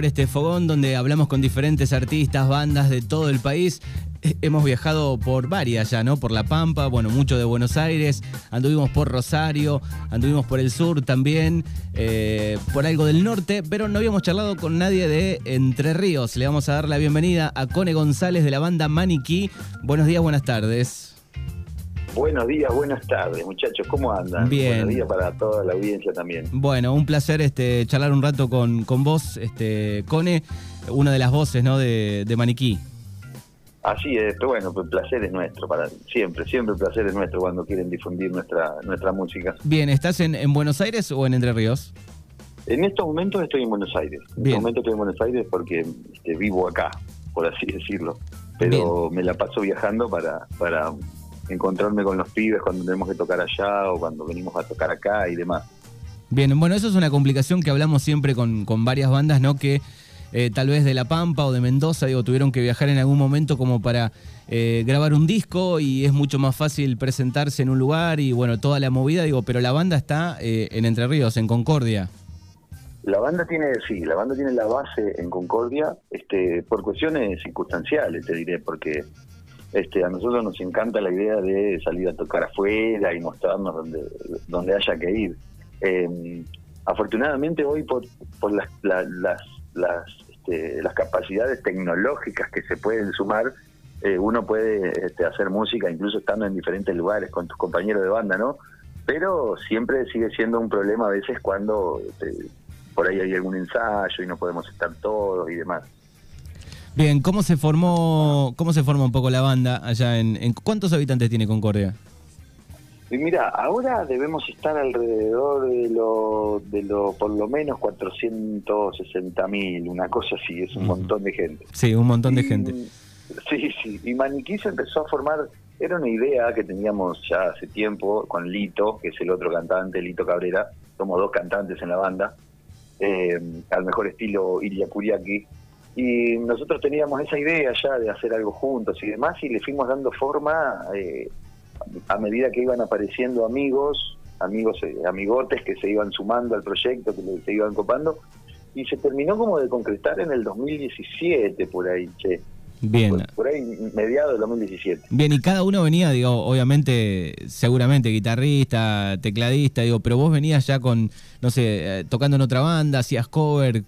abre este fogón donde hablamos con diferentes artistas, bandas de todo el país. Eh, Hemos viajado por varias ya, ¿no? Por La Pampa, bueno, mucho de Buenos Aires, anduvimos por Rosario, anduvimos por el sur también, eh, por algo del norte, pero no habíamos charlado con nadie de Entre Ríos. Le vamos a dar la bienvenida a Cone González de la banda Maniquí. Buenos días, buenas tardes. Buenos días, buenas tardes, muchachos, ¿cómo andan? Bien. Buenos días para toda la audiencia también. Bueno, un placer este, charlar un rato con, con vos, este, Cone, una de las voces ¿no? de, de Maniquí. Así es, pero bueno, el placer es nuestro, para siempre, siempre el placer es nuestro cuando quieren difundir nuestra nuestra música. Bien, ¿estás en, en Buenos Aires o en Entre Ríos? En estos momentos estoy en Buenos Aires. En estos momentos estoy en Buenos Aires porque este, vivo acá, por así decirlo. Pero me la paso viajando para, para encontrarme con los pibes cuando tenemos que tocar allá o cuando venimos a tocar acá y demás. Bien, bueno, eso es una complicación que hablamos siempre con, con varias bandas, ¿no? Que eh, tal vez de La Pampa o de Mendoza, digo, tuvieron que viajar en algún momento como para eh, grabar un disco y es mucho más fácil presentarse en un lugar y bueno, toda la movida, digo, pero la banda está eh, en Entre Ríos, en Concordia. La banda tiene, sí, la banda tiene la base en Concordia, este, por cuestiones circunstanciales, te diré, porque este, a nosotros nos encanta la idea de salir a tocar afuera y mostrarnos donde, donde haya que ir. Eh, afortunadamente hoy por, por las, la- las, las, este, las capacidades tecnológicas que se pueden sumar, eh, uno puede este, hacer música incluso estando en diferentes lugares con tus compañeros de banda, ¿no? Pero siempre sigue siendo un problema a veces cuando este, por ahí hay algún ensayo y no podemos estar todos y demás. Bien, ¿cómo se formó, cómo se forma un poco la banda allá en, en cuántos habitantes tiene Concordia? Y mira, ahora debemos estar alrededor de lo, de lo por lo menos 460 mil, una cosa así, es un montón de gente. Sí, un montón de Y- gente. Sí, sí, y Maniquí se empezó a formar, era una idea que teníamos ya hace tiempo con Lito, que es el otro cantante, Lito Cabrera, somos dos cantantes en la banda, eh, al mejor estilo Iria Kuriaki, y nosotros teníamos esa idea ya de hacer algo juntos y demás, y le fuimos dando forma eh, a medida que iban apareciendo amigos, amigos, eh, amigotes que se iban sumando al proyecto, que se iban copando, y se terminó como de concretar en el 2017 por ahí, che. Bien. Por, por ahí, mediados del 2017. Bien, y cada uno venía, digo, obviamente, seguramente guitarrista, tecladista, digo, pero vos venías ya con, no sé, eh, tocando en otra banda, hacías cover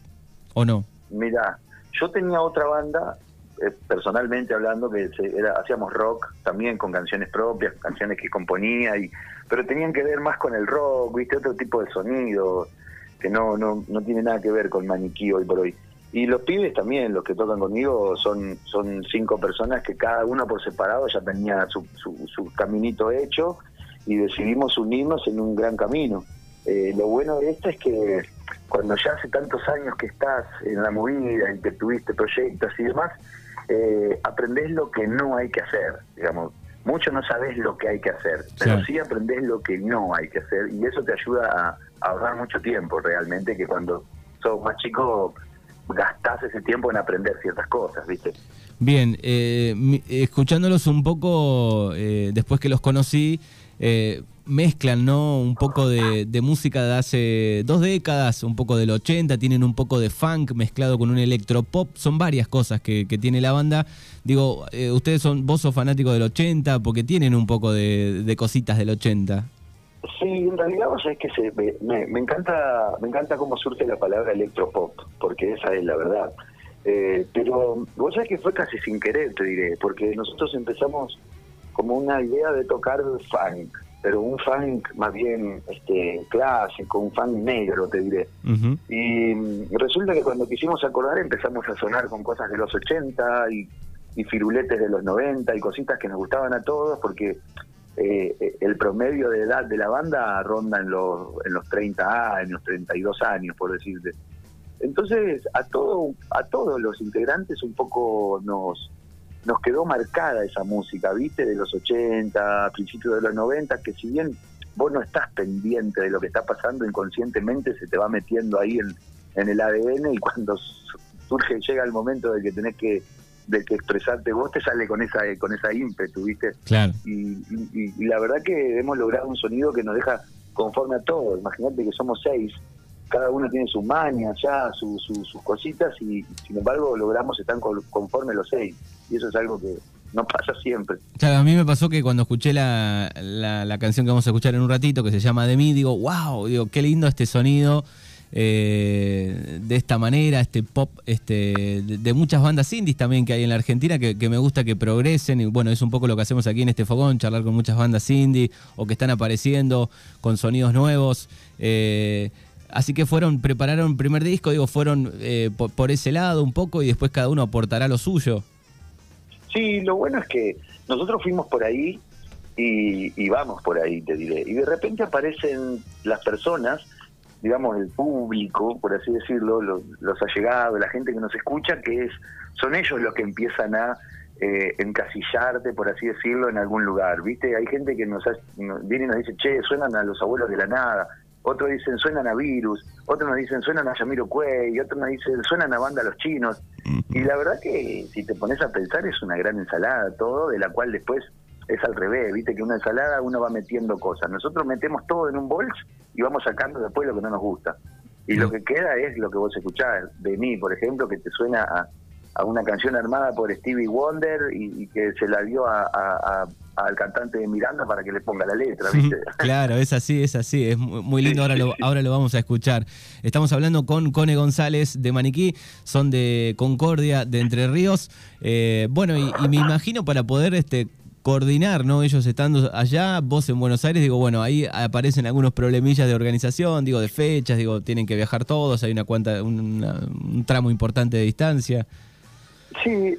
o no. Mira, yo tenía otra banda, eh, personalmente hablando, que se- era, hacíamos rock también con canciones propias, canciones que componía, y pero tenían que ver más con el rock, viste, otro tipo de sonido, que no, no, no tiene nada que ver con maniquí hoy por hoy. Y los pibes también, los que tocan conmigo, son, son cinco personas que cada uno por separado ya tenía su, su, su caminito hecho y decidimos unirnos en un gran camino. Eh, lo bueno de esto es que cuando ya hace tantos años que estás en la movida y que tuviste proyectos y demás, eh, aprendés lo que no hay que hacer, digamos. Mucho no sabés lo que hay que hacer, pero Claro. sí aprendés lo que no hay que hacer y eso te ayuda a, a ahorrar mucho tiempo realmente, que cuando sos más chico gastás ese tiempo en aprender ciertas cosas, ¿viste? Bien, eh, escuchándolos un poco, eh, después que los conocí, eh, mezclan, ¿no? Un poco de, de música de hace dos décadas, un poco del 80, tienen un poco de funk mezclado con un electropop, son varias cosas que, que tiene la banda. Digo, eh, ustedes son, vos sos fanático del 80, porque tienen un poco de, cositas del 80. Sí, en realidad vos sabés que se, me, me- me encanta me encanta cómo surge la palabra electropop, porque esa es la verdad. Eh, pero vos sabés que fue casi sin querer, te diré, porque nosotros empezamos como una idea de tocar funk, pero un funk más bien este clásico, un funk negro, te diré. Y mm, resulta que cuando quisimos acordar empezamos a sonar con cosas de los 80 y, y firuletes de los 90 y cositas que nos gustaban a todos porque eh, eh, el promedio de edad de la banda ronda en los, en los 30 años, 32 años, por decirte. Entonces, a todo a todos los integrantes un poco nos nos quedó marcada esa música, ¿viste? De los 80, principios de los 90, que si bien vos no estás pendiente de lo que está pasando, inconscientemente se te va metiendo ahí en, en el ADN y cuando su- surge, llega el momento de que tenés que de que expresarte vos te sale con esa con esa ímpetu, ¿viste? Claro. y, y- y la verdad que hemos logrado un sonido que nos deja conforme a todo. Imagínate que somos seis cada uno tiene su maña ya, sus cositas y sin embargo logramos estar conforme los seis. Y eso es algo que no pasa siempre. A mí me pasó que cuando escuché la, la, canción que vamos a escuchar en un ratito, que se llama De mí, digo, wow, digo, qué lindo este sonido. Eh, de esta manera, este pop este, de, muchas bandas indies también que hay en la Argentina que, me gusta que progresen y bueno, es un poco lo que hacemos aquí en este fogón, charlar con muchas bandas indie o que están apareciendo con sonidos nuevos. Eh, Así que fueron, prepararon el primer disco, digo, fueron eh, por, ese lado un poco y después cada uno aportará lo suyo. Sí, lo bueno es que nosotros fuimos por ahí y, vamos por ahí, te diré. Y de repente aparecen las personas, digamos, el público, por así decirlo, los, allegados, la gente que nos escucha, que es son ellos los que empiezan a eh, encasillarte, por así decirlo, en algún lugar. ¿Viste? Hay gente que nos, viene y nos dice, che, suenan a los abuelos de la nada otros dicen suenan a Virus, otros nos dicen suenan a Yamiro Cuey, otros nos dicen suenan a Banda Los Chinos. Y la verdad que si te pones a pensar es una gran ensalada todo, de la cual después es al revés, viste que una ensalada uno va metiendo cosas. Nosotros metemos todo en un bols y vamos sacando después lo que no nos gusta. Y lo que queda es lo que vos escuchás de mí, por ejemplo, que te suena a, a una canción armada por Stevie Wonder y, que se la dio a, al cantante de Miranda para que le ponga la letra, ¿viste? claro, es así, es así, es muy lindo, ahora lo, ahora lo vamos a escuchar. Estamos hablando con Cone González de Maniquí, son de Concordia, de Entre Ríos. Eh, bueno, y, me imagino para poder este coordinar, ¿no? Ellos estando allá, vos en Buenos Aires, digo, bueno, ahí aparecen algunos problemillas de organización, digo, de fechas, digo, tienen que viajar todos, hay una cuanta, un tramo importante de distancia. Sí,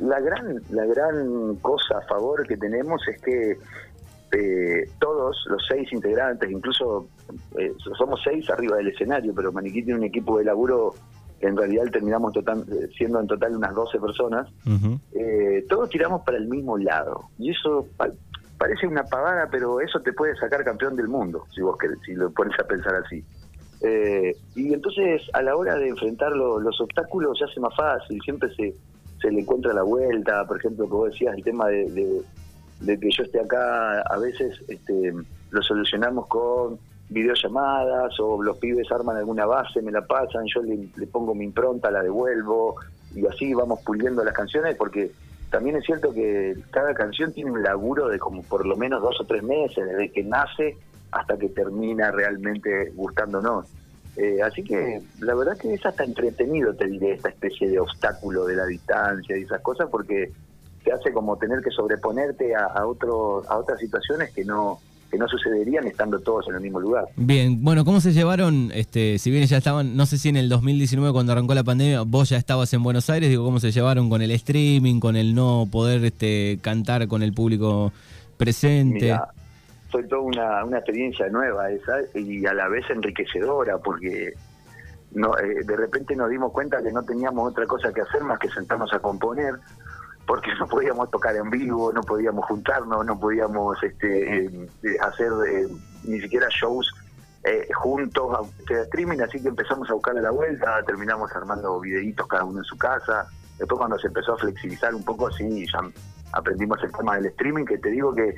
la gran la gran cosa a favor que tenemos es que eh, todos los seis integrantes, incluso eh, somos seis arriba del escenario, pero Maniquí tiene un equipo de laburo que en realidad terminamos total, siendo en total unas 12 personas, eh, todos tiramos para el mismo lado. Y eso parece una pavada, pero eso te puede sacar campeón del mundo, si vos querés, si lo pones a pensar así. Eh, y entonces a la hora de enfrentar los obstáculos se hace más fácil, siempre se, se le encuentra la vuelta, por ejemplo, como decías, el tema de, que yo esté acá, a veces este, lo solucionamos con videollamadas o los pibes arman alguna base, me la pasan, yo le, le pongo mi impronta, la devuelvo y así vamos puliendo las canciones porque también es cierto que cada canción tiene un laburo de como por lo menos dos o tres meses, desde que nace hasta que termina realmente gustándonos. Eh, así que la verdad que es hasta entretenido, te diré, esta especie de obstáculo de la distancia y esas cosas, porque te hace como tener que sobreponerte a, a, otro, a otras situaciones que no que no sucederían estando todos en el mismo lugar. Bien, bueno, ¿cómo se llevaron, este, si bien ya estaban, no sé si en el 2019 cuando arrancó la pandemia, vos ya estabas en Buenos Aires, digo, ¿cómo se llevaron con el streaming, con el no poder este, cantar con el público presente? Fue toda una, una experiencia nueva esa y a la vez enriquecedora porque no, eh, de repente nos dimos cuenta que no teníamos otra cosa que hacer más que sentarnos a componer porque no podíamos tocar en vivo, no podíamos juntarnos, no podíamos este, eh, hacer eh, ni siquiera shows juntos de streaming, así que empezamos a buscarle la vuelta, terminamos armando videitos cada uno en su casa. Después cuando se empezó a flexibilizar un poco, sí, ya aprendimos el tema del streaming, que te digo que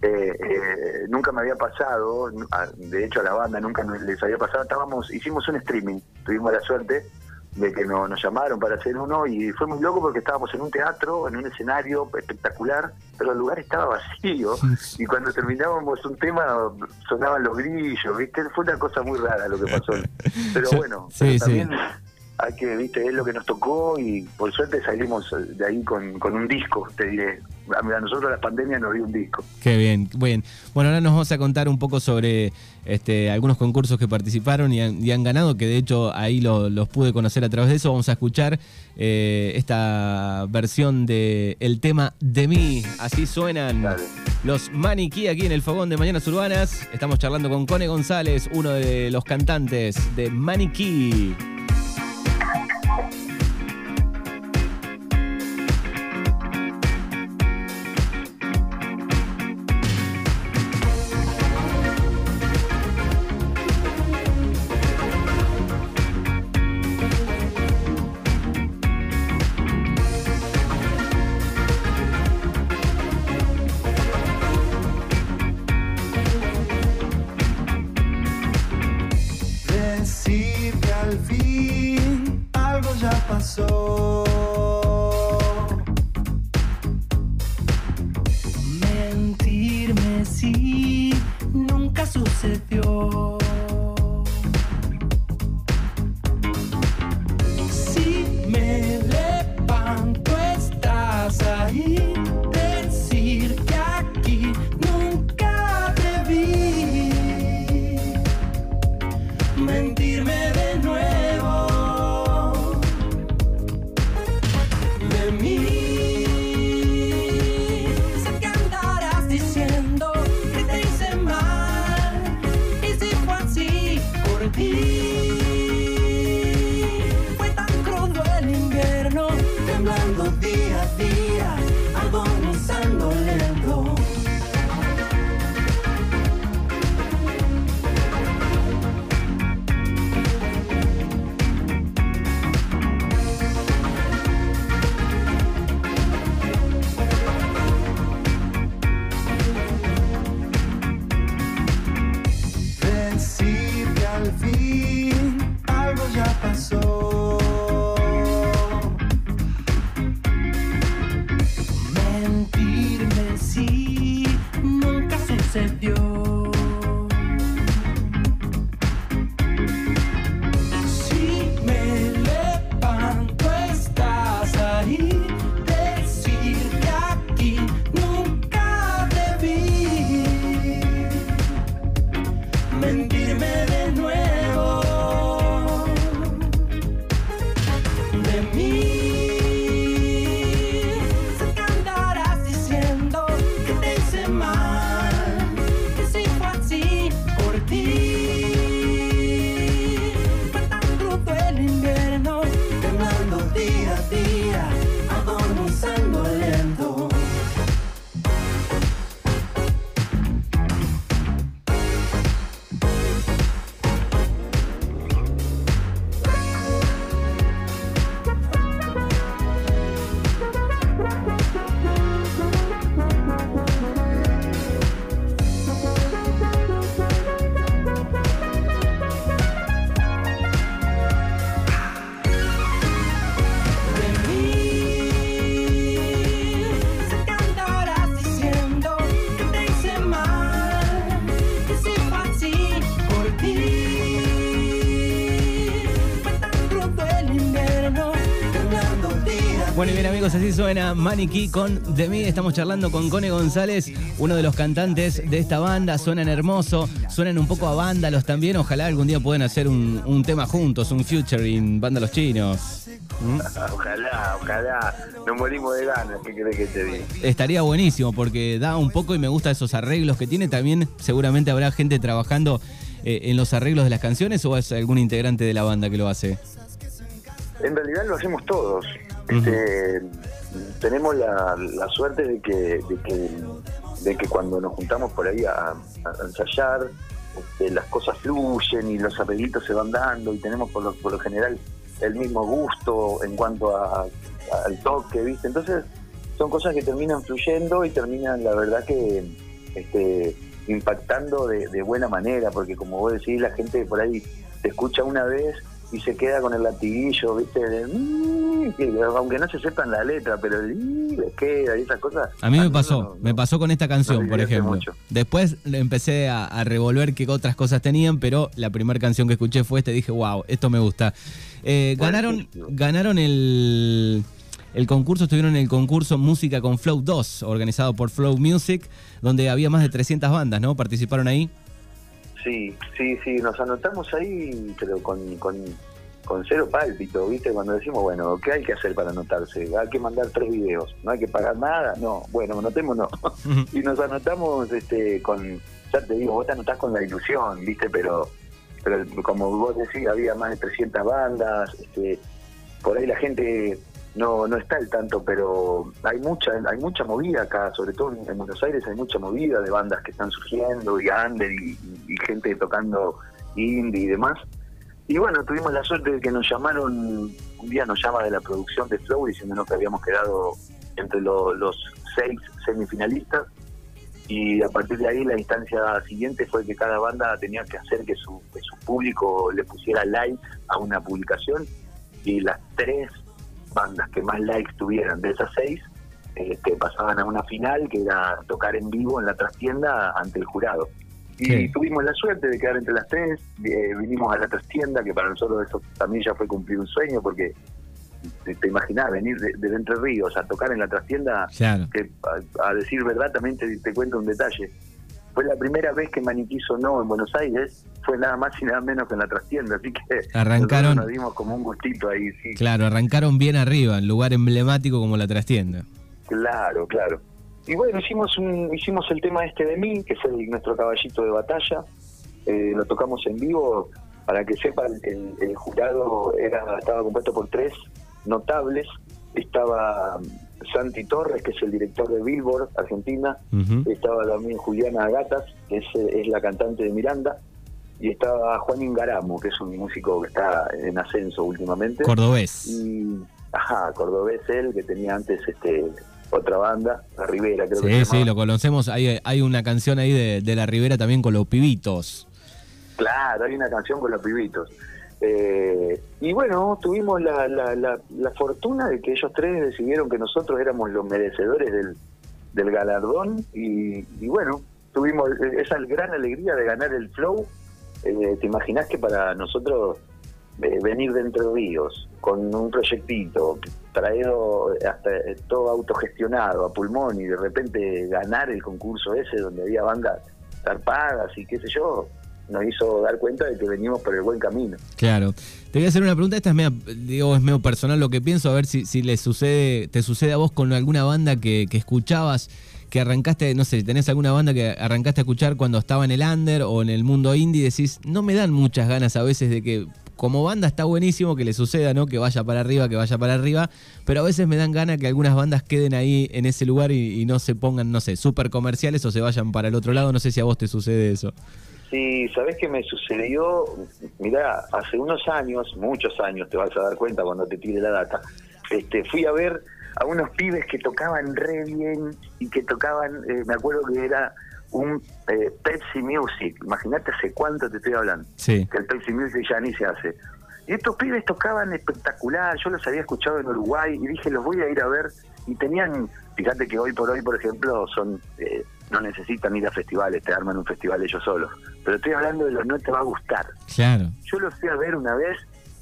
eh, eh, nunca me había pasado, de hecho a la banda nunca les había pasado, estábamos, hicimos un streaming, tuvimos la suerte de que nos llamaron para hacer uno y fue muy loco porque estábamos en un teatro, en un escenario espectacular, pero el lugar estaba vacío y cuando terminábamos un tema sonaban los grillos, ¿viste? Fue una cosa muy rara lo que pasó. Pero bueno, también hay que, ¿viste? Es lo que nos tocó y por suerte salimos de ahí con, con un disco, te diré a nosotros la pandemia nos dio un disco. Qué bien, bien. Bueno, ahora nos vamos a contar un poco sobre este, algunos concursos que participaron y han, ganado, que de hecho ahí los pude conocer a través de eso. Vamos a escuchar eh, esta versión de el tema de mí. Así suenan los Maniquí aquí en el Fogón de Mañanas Urbanas. Estamos charlando con Cone González, uno de los cantantes de Maniquí. Suena Maniquí con De mí. Estamos charlando con Cone González, uno de los cantantes de esta banda. Suenan hermoso, suenan un poco a vándalos también. Ojalá algún día puedan hacer un, un tema juntos, un featuring Vándalos Chinos. ¿Mm? Ojalá, ojalá. Nos morimos de ganas, ¿qué crees que te diga? Estaría buenísimo porque da un poco y me gusta esos arreglos que tiene. También seguramente habrá gente trabajando eh, en los arreglos de las canciones o es algún integrante de la banda que lo hace. En realidad lo hacemos todos. Este, tenemos la, la suerte de que, de que de que cuando nos juntamos por ahí a, ensayar, este, las cosas fluyen y los arreglitos se van dando y tenemos por lo, por lo general el mismo gusto en cuanto a- al toque, ¿viste? Entonces son cosas que terminan fluyendo y terminan, la verdad que este, impactando de, de buena manera, porque como vos decís, la gente por ahí te escucha una vez y se queda con el latiguillo, ¿viste? De, "Mm", que aunque no se sepan la letra, pero el, "Mm", les queda y esas cosas. A mí me nosotros pasó, no- me pasó con esta canción, por ejemplo. mucho. Después empecé a, a revolver qué otras cosas tenían, pero la primera canción que escuché fue esta y dije, wow, esto me gusta. Eh, ganaron ganaron el, el concurso, estuvieron en el concurso Música con Flow 2, organizado por Flow Music, donde había más de 300 bandas, ¿no? Participaron ahí. Sí, sí, sí, nos anotamos ahí, pero con, con, con cero pálpito, ¿viste? Cuando decimos, bueno, ¿qué hay que hacer para anotarse? Hay que mandar tres videos, no hay que pagar nada, no, bueno, anotémonos. y nos anotamos este con, ya te digo, vos te anotás con la ilusión, ¿viste? Pero, pero como vos decís, había más de 300 bandas, este, por ahí la gente no no está al tanto, pero hay mucha hay mucha movida acá, sobre todo en, en Buenos Aires hay mucha movida de bandas que están surgiendo, y under, y, gente tocando indie y demás. Y bueno, tuvimos la suerte de que nos llamaron, un día nos llama de la producción de Flow diciéndonos que habíamos quedado entre lo- los seis semifinalistas y a partir de ahí la instancia siguiente fue que cada banda tenía que hacer que su, que su público le pusiera like a una publicación y las tres bandas que más likes tuvieran de esas seis este, pasaban a una final que era tocar en vivo en la trastienda ante el jurado. Y tuvimos la suerte de quedar entre las tres, eh, vinimos a la trastienda, que para nosotros eso también ya fue cumplir un sueño, porque te, te imaginás venir de, de Entre Ríos a tocar en la trastienda, Claro. que a, a decir verdad también te, te cuento un detalle. Fue la primera vez que Maniquí sonó en Buenos Aires, fue nada más y nada menos que en la trastienda, así que Arrancaron- nos dimos como un gustito ahí, sí. Claro, arrancaron bien arriba, en lugar emblemático como la trastienda. Claro, claro. Y bueno, hicimos un, hicimos el tema este de mí, que fue el- nuestro caballito de batalla. Eh, lo tocamos en vivo. Para que sepan, el, el jurado era estaba compuesto por tres notables. Estaba Santi Torres, que es el director de Billboard, Argentina. Estaba también Juliana Gatas, que es, es la cantante de Miranda. Y estaba Juan Ingaramo, que es un músico que está en ascenso últimamente. Cordobés. Y, ajá, cordobés él, que tenía antes este otra banda, La Rivera, creo que Sí, se sí, llamaba. lo conocemos. Hay, hay una canción ahí de, de La Ribera también con los pibitos. Claro, hay una canción con los pibitos. Eh, y bueno, tuvimos la, la, la, la fortuna de que ellos tres decidieron que nosotros éramos los merecedores del, del galardón y, y bueno, tuvimos esa gran alegría de ganar el flow. Eh, ¿Te imaginas que para nosotros eh, venir de Entre Ríos con un proyectito traído hasta eh, todo autogestionado a pulmón y de repente ganar el concurso ese donde había bandas zarpadas y qué sé yo, nos hizo dar cuenta de que venimos por el buen camino. Claro. Te voy a hacer una pregunta, esta es medio, digo, es medio personal lo que pienso, a ver si, si le sucede, te sucede a vos con alguna banda que, que escuchabas, que arrancaste, no sé, tenés alguna banda que arrancaste a escuchar cuando estaba en el under o en el mundo indie, decís, no me dan muchas ganas a veces de que como banda está buenísimo que le suceda, ¿no? Que vaya para arriba, que vaya para arriba, pero a veces me dan ganas que algunas bandas queden ahí en ese lugar y, y no se pongan, no sé, súper comerciales o se vayan para el otro lado, no sé si a vos te sucede eso. Sí, ¿sabés qué me sucedió? Mirá, hace unos años, muchos años, te vas a dar cuenta cuando te tire la data, este, fui a ver a unos pibes que tocaban re bien y que tocaban, eh, me acuerdo que era un eh, Pepsi Music, imagínate hace cuánto te estoy hablando, Sí. que el Pepsi Music ya ni se hace. Y estos pibes tocaban espectacular, yo los había escuchado en Uruguay y dije, los voy a ir a ver. Y tenían, fíjate que hoy por hoy, por ejemplo, son eh, no necesitan ir a festivales, te arman un festival ellos solos. Pero estoy hablando de los no te va a gustar. Claro. Yo los fui a ver una vez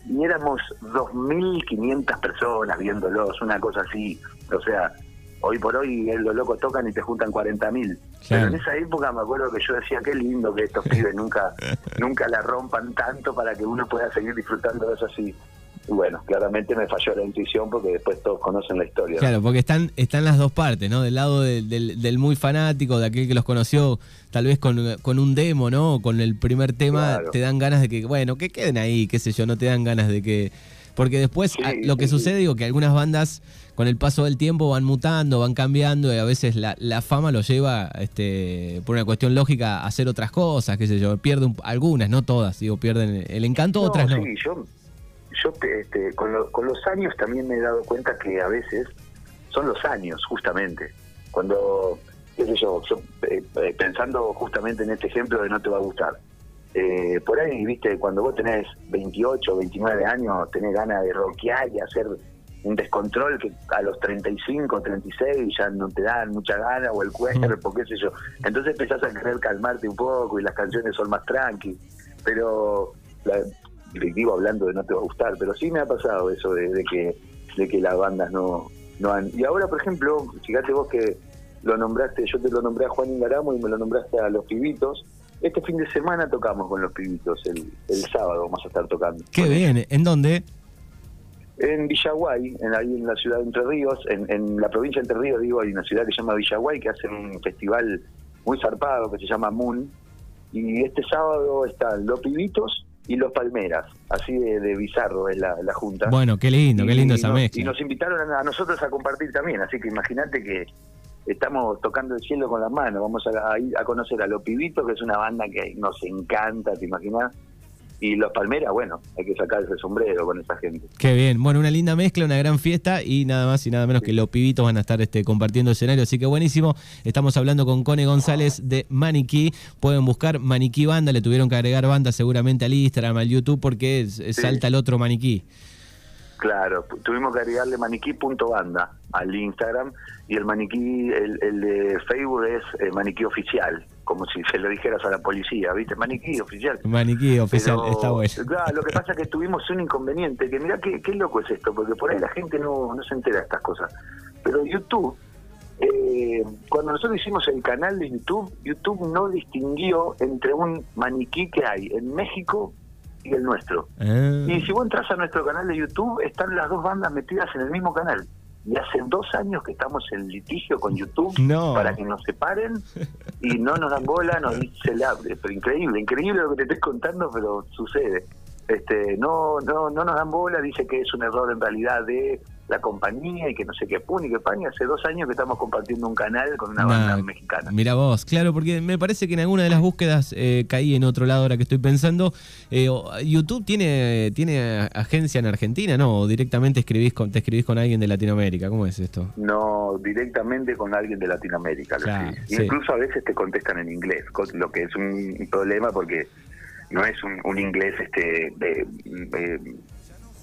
y éramos 2.500 personas viéndolos, una cosa así. O sea, hoy por hoy eh, los locos tocan y te juntan 40.000. Pero Claro. en esa época me acuerdo que yo decía, qué lindo que estos pibes nunca, nunca la rompan tanto para que uno pueda seguir disfrutando de eso así. Y bueno, claramente me falló la intuición porque después todos conocen la historia. ¿no? Claro, porque están, están las dos partes, ¿no? Del lado del, del- del muy fanático, de aquel que los conoció tal vez con, con un demo, ¿no? Con el primer tema, Claro. te dan ganas de que, bueno, que queden ahí, qué sé yo, no te dan ganas de que... Porque después Sí, a- lo que sí, sucede, digo, que algunas bandas con el paso del tiempo van mutando, van cambiando y a veces la, la fama lo lleva, este, por una cuestión lógica, a hacer otras cosas, qué sé yo, pierde un- algunas, no todas, digo, pierden el encanto, No, otras no. Sí, yo, yo este, con, lo- con los años también me he dado cuenta que a veces son los años, justamente. Cuando, qué sé yo, yo, eh, eh, pensando justamente en este ejemplo de no te va a gustar. Eh, por ahí, viste, cuando vos tenés 28, 29 años, tenés ganas de rockear y hacer un descontrol que a los 35, 36 ya no te dan mucha gana o el cuerpo, qué sé yo. Entonces empezás a querer calmarte un poco y las canciones son más tranqui. Pero, la, digo hablando de no te va a gustar, pero sí me ha pasado eso de, de que de que las bandas no, no han... Y ahora, por ejemplo, fíjate vos que lo nombraste, yo te lo nombré a Juan Ingaramo y me lo nombraste a Los Pibitos. Este fin de semana tocamos con Los Pibitos, el, el sábado vamos a estar tocando. Qué bien, ¿en dónde? en Villaguay, en, ahí en la ciudad de Entre Ríos, en, en la provincia de Entre Ríos, digo, hay una ciudad que se llama Villaguay, que hace un festival muy zarpado que se llama Moon. Y este sábado están los pibitos y los palmeras, así de, de bizarro es la, la junta. Bueno, qué lindo, qué Y lindo esa nos- mezcla. Y nos invitaron a, a nosotros a compartir también, así que imagínate que estamos tocando el cielo con las manos. Vamos a, a ir a conocer a Los Pibitos, que es una banda que nos encanta, ¿te imaginas? Y Los Palmeras, bueno, hay que sacarse el sombrero con esa gente. Qué bien, bueno, una linda mezcla, una gran fiesta y nada más y nada menos que los pibitos van a estar este, compartiendo escenario, así que buenísimo. Estamos hablando con Cone González de Maniquí. Pueden buscar Maniquí Banda, le tuvieron que agregar banda seguramente al Instagram, al YouTube, porque es- salta el otro Maniquí. Claro, tuvimos que agregarle maniquí.banda al Instagram y el maniquí, el, el de Facebook es eh, maniquí oficial, como si se lo dijeras a la policía, ¿viste? Maniquí oficial. Maniquí oficial, Pero, está bueno. Claro, lo que pasa es que tuvimos un inconveniente, que mira qué, qué loco es esto, porque por ahí la gente no, no se entera de estas cosas. Pero YouTube, eh, cuando nosotros hicimos el canal de YouTube, YouTube no distinguió entre un maniquí que hay en México y el nuestro. Ah. Y si vos entras a nuestro canal de YouTube, están las dos bandas metidas en el mismo canal. Y hace dos años que estamos en litigio con YouTube No. para que nos separen y no nos dan bola, nos dice la, pero increíble, increíble lo que te estoy contando, pero sucede. Este, no, no, no nos dan bola, dice que es un error en realidad de la compañía y que no sé qué y que pan, y hace dos años que estamos compartiendo un canal con una banda mexicana. Mira vos, claro, porque me parece que en alguna de las búsquedas eh, caí en otro lado ahora que estoy pensando. Eh, YouTube tiene, tiene agencia en Argentina, ¿no? O directamente escribís con, te escribís con alguien de Latinoamérica. ¿Cómo es esto? No, directamente con alguien de Latinoamérica. Claro, sí. Incluso a veces te contestan en inglés, lo que es un, problema porque no es un, un inglés este de- de-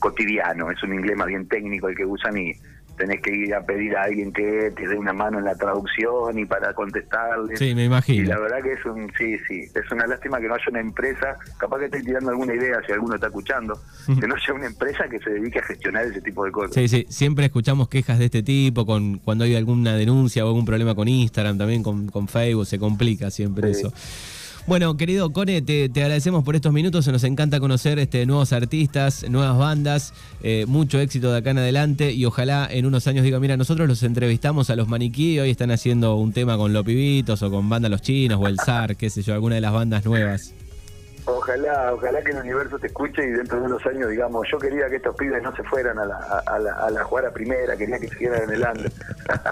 cotidiano, es un inglés más bien técnico el que usan y tenés que ir a pedir a alguien que te dé una mano en la traducción y para contestarle. Sí, me Y imagino. la verdad que es un, sí, sí, es una lástima que no haya una empresa, capaz que estoy tirando alguna idea si alguno está escuchando, que no haya una empresa que se dedique a gestionar ese tipo de cosas. Sí, sí, siempre escuchamos quejas de este tipo, con cuando hay alguna denuncia o algún problema con Instagram, también con, con Facebook, se complica siempre Sí. eso. Bueno, querido Cone, te, te agradecemos por estos minutos, nos encanta conocer este, nuevos artistas, nuevas bandas, eh, mucho éxito de acá en adelante y ojalá en unos años diga, mira, nosotros los entrevistamos a los maniquí, hoy están haciendo un tema con los pibitos o con banda Los Chinos o el SAR, qué sé yo, alguna de las bandas nuevas. Ojalá, ojalá que el universo te escuche y dentro de unos años digamos, yo quería que estos pibes no se fueran a la, a, la, a primera, quería que siguieran en el under.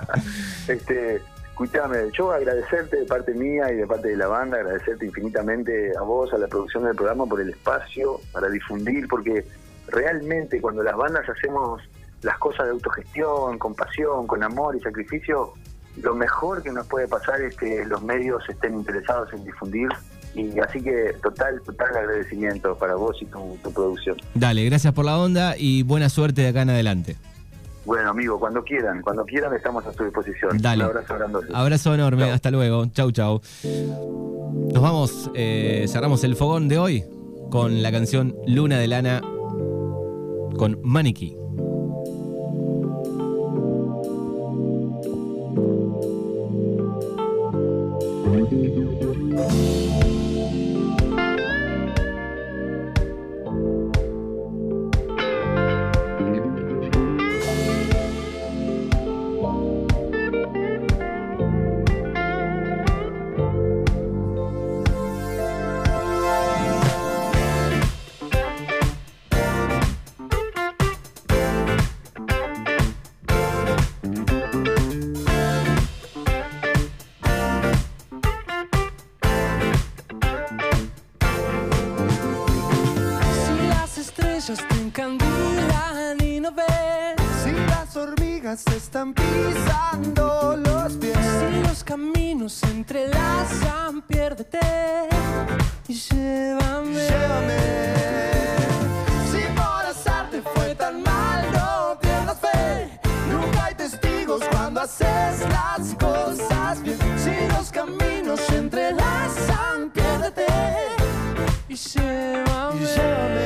este, escúchame, yo agradecerte de parte mía y de parte de la banda, agradecerte infinitamente a vos, a la producción del programa por el espacio para difundir, porque realmente cuando las bandas hacemos las cosas de autogestión, con pasión, con amor y sacrificio, lo mejor que nos puede pasar es que los medios estén interesados en difundir y así que total, total agradecimiento para vos y tu, tu producción. Dale, gracias por la onda y buena suerte de acá en adelante. Bueno, amigo, cuando quieran, cuando quieran estamos a su disposición. Dale. Un abrazo grande. Abrazo enorme, Chau. hasta luego. Chau, chau. Nos vamos, eh, cerramos el fogón de hoy con la canción Luna de Lana con Maniquí. Están pisando los pies, si los caminos se entrelazan, piérdete y llévame. llévame. Si por azar te fue tan mal, no pierdas fe. Nunca hay testigos cuando haces las cosas bien. Si los caminos se entrelazan, piérdete y llévame. Y llévame. Llévame,